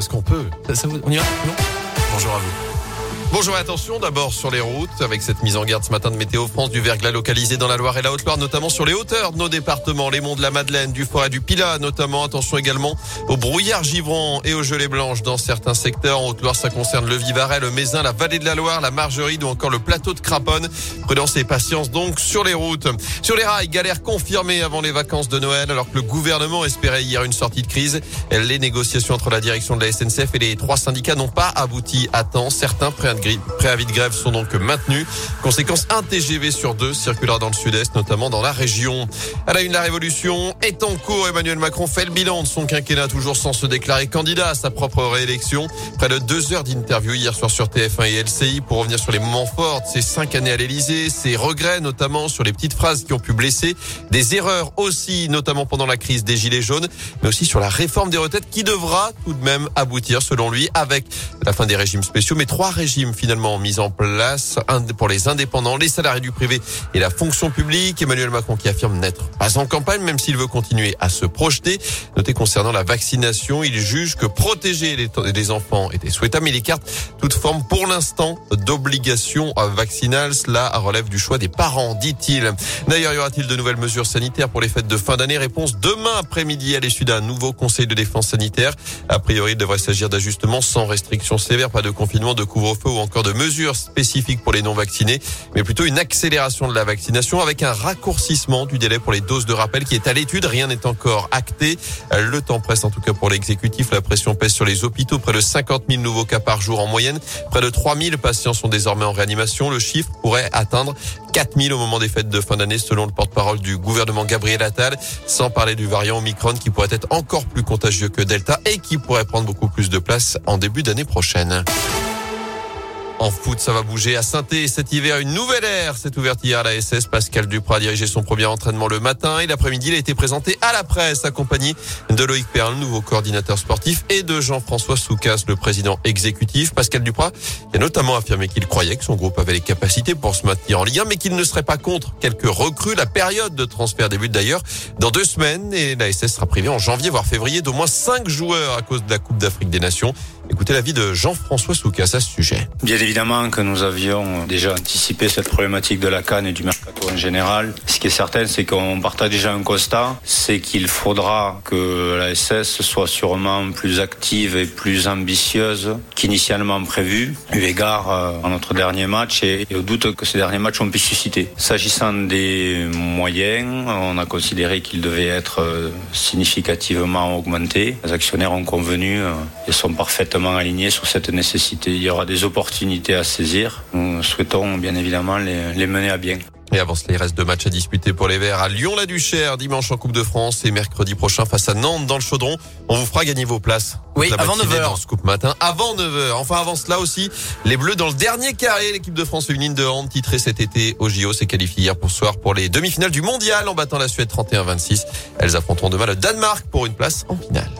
parce qu'on peut. on y va Bonjour à vous. Bonjour et attention d'abord sur les routes avec cette mise en garde ce matin de Météo France du verglas localisé dans la Loire et la Haute-Loire notamment sur les hauteurs de nos départements, les monts de la Madeleine, du Forêt du Pilat notamment. Attention également au brouillard givrant et aux gelées blanches dans certains secteurs. En Haute-Loire, ça concerne le Vivarais, le Mézin, la vallée de la Loire, la Margeride ou encore le plateau de Craponne. Prudence et patience donc sur les routes. Sur les rails, galère confirmée avant les vacances de Noël alors que le gouvernement espérait hier une sortie de crise. Les négociations entre la direction de la SNCF et les trois syndicats n'ont pas abouti à temps. Certains prennent préavis de grève sont donc maintenus. Conséquence, un TGV sur deux circulera dans le sud-est, notamment dans la région. À la une, la révolution est en cours. Emmanuel Macron fait le bilan de son quinquennat, toujours sans se déclarer candidat à sa propre réélection. Près de deux heures d'interview hier soir sur TF1 et LCI pour revenir sur les moments forts de ses cinq années à l'Elysée, ses regrets notamment sur les petites phrases qui ont pu blesser, des erreurs aussi, notamment pendant la crise des Gilets jaunes, mais aussi sur la réforme des retraites qui devra tout de même aboutir, selon lui, avec la fin des régimes spéciaux, mais trois régimes finalement mise en place pour les indépendants, les salariés du privé et la fonction publique. Emmanuel Macron qui affirme n'être pas en campagne, même s'il veut continuer à se projeter. Notez concernant la vaccination, il juge que protéger les, enfants était souhaitable, mais il écarte toute forme pour l'instant d'obligation vaccinale. Cela relève du choix des parents, dit-il. D'ailleurs, y aura-t-il de nouvelles mesures sanitaires pour les fêtes de fin d'année? Réponse demain après-midi à l'issue d'un nouveau conseil de défense sanitaire. A priori, il devrait s'agir d'ajustements sans restrictions sévères, pas de confinement, de couvre-feu ou encore de mesures spécifiques pour les non-vaccinés, mais plutôt une accélération de la vaccination avec un raccourcissement du délai pour les doses de rappel qui est à l'étude. Rien n'est encore acté. Le temps presse en tout cas pour l'exécutif. La pression pèse sur les hôpitaux. Près de 50 000 nouveaux cas par jour en moyenne. Près de 3 000 patients sont désormais en réanimation. Le chiffre pourrait atteindre 4 000 au moment des fêtes de fin d'année selon le porte-parole du gouvernement Gabriel Attal. Sans parler du variant Omicron qui pourrait être encore plus contagieux que Delta et qui pourrait prendre beaucoup plus de place en début d'année prochaine. En foot, ça va bouger à saint cet hiver. Une nouvelle ère s'est ouverte hier à la SS. Pascal Duprat a dirigé son premier entraînement le matin et l'après-midi, il a été présenté à la presse, accompagné de Loïc Perle, nouveau coordinateur sportif, et de Jean-François Soucas, le président exécutif. Pascal Duprat a notamment affirmé qu'il croyait que son groupe avait les capacités pour se maintenir en Ligue 1, mais qu'il ne serait pas contre quelques recrues. La période de transfert débute d'ailleurs dans deux semaines et la SS sera privée en janvier, voire février, d'au moins cinq joueurs à cause de la Coupe d'Afrique des Nations. Écoutez l'avis de Jean-François Soucas à ce sujet. Bien évidemment que nous avions déjà anticipé cette problématique de la canne et du mercato en général. Ce qui est certain, c'est qu'on partage déjà un constat, c'est qu'il faudra que la SS soit sûrement plus active et plus ambitieuse qu'initialement prévu, eu égard euh, à notre dernier match et, au doute que ces derniers matchs ont pu susciter. S'agissant des moyens, on a considéré qu'ils devaient être euh, significativement augmentés. Les actionnaires ont convenu euh, et sont parfaitement alignés sur cette nécessité. Il y aura des opportunités à saisir. Nous souhaitons bien évidemment les, les mener à bien. Et avant cela, il reste deux matchs à disputer pour les Verts à Lyon-la-Duchère, dimanche en Coupe de France et mercredi prochain face à Nantes dans le Chaudron. On vous fera gagner vos places. Oui, avant 9h. Dans ce coupe matin, avant 9h. Enfin, avant cela aussi, les Bleus dans le dernier carré. L'équipe de France féminine de hand, titrée cet été au JO, s'est qualifiée hier pour soir pour les demi-finales du mondial en battant la Suède 31-26. Elles affronteront demain le Danemark pour une place en finale.